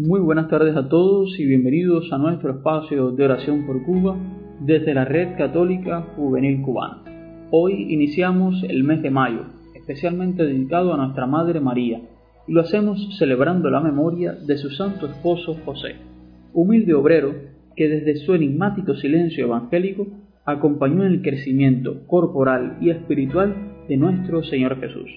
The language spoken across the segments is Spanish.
Muy buenas tardes a todos y bienvenidos a nuestro espacio de oración por Cuba desde la Red Católica Juvenil Cubana. Hoy iniciamos el mes de mayo, especialmente dedicado a nuestra Madre María, y lo hacemos celebrando la memoria de su santo esposo José, humilde obrero que desde su enigmático silencio evangélico acompañó en el crecimiento corporal y espiritual de nuestro Señor Jesús.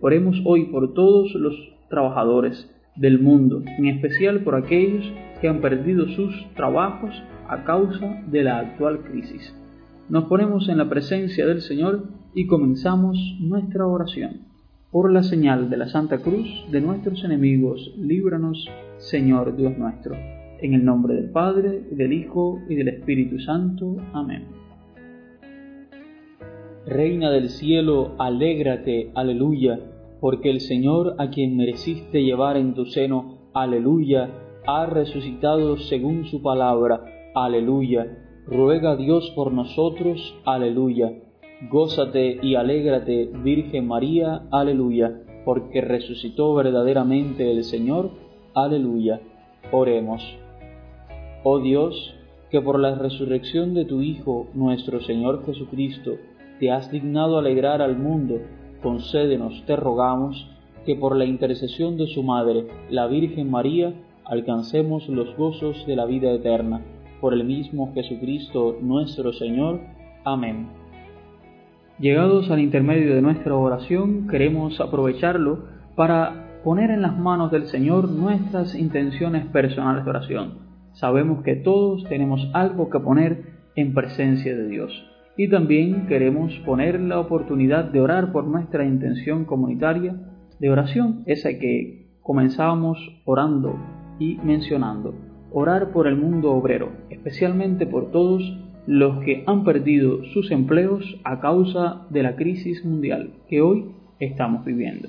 Oremos hoy por todos los trabajadores, del mundo, en especial por aquellos que han perdido sus trabajos a causa de la actual crisis. Nos ponemos en la presencia del Señor y comenzamos nuestra oración. Por la señal de la Santa Cruz de nuestros enemigos, líbranos, Señor Dios nuestro. En el nombre del Padre, del Hijo y del Espíritu Santo. Amén. Reina del cielo, alégrate, aleluya porque el Señor a quien mereciste llevar en tu seno, aleluya, ha resucitado según su palabra, aleluya. Ruega a Dios por nosotros, aleluya. Gózate y alégrate, Virgen María, aleluya, porque resucitó verdaderamente el Señor, aleluya. Oremos. Oh Dios, que por la resurrección de tu Hijo, nuestro Señor Jesucristo, te has dignado alegrar al mundo, concédenos, te rogamos, que por la intercesión de su Madre, la Virgen María, alcancemos los gozos de la vida eterna. Por el mismo Jesucristo nuestro Señor. Amén. Llegados al intermedio de nuestra oración, queremos aprovecharlo para poner en las manos del Señor nuestras intenciones personales de oración. Sabemos que todos tenemos algo que poner en presencia de Dios y también queremos poner la oportunidad de orar por nuestra intención comunitaria de oración, esa que comenzábamos orando y mencionando. Orar por el mundo obrero, especialmente por todos los que han perdido sus empleos a causa de la crisis mundial que hoy estamos viviendo.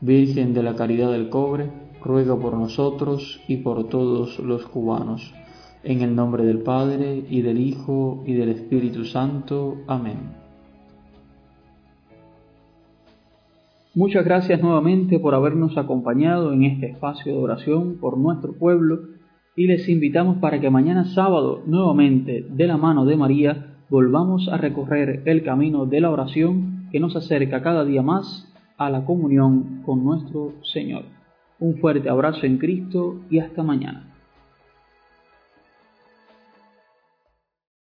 Virgen de la Caridad del Cobre, ruega por nosotros y por todos los cubanos. En el nombre del Padre, y del Hijo, y del Espíritu Santo. Amén. Muchas gracias nuevamente por habernos acompañado en este espacio de oración por nuestro pueblo y les invitamos para que mañana sábado, nuevamente de la mano de María, volvamos a recorrer el camino de la oración que nos acerca cada día más a la comunión con nuestro Señor. Un fuerte abrazo en Cristo y hasta mañana.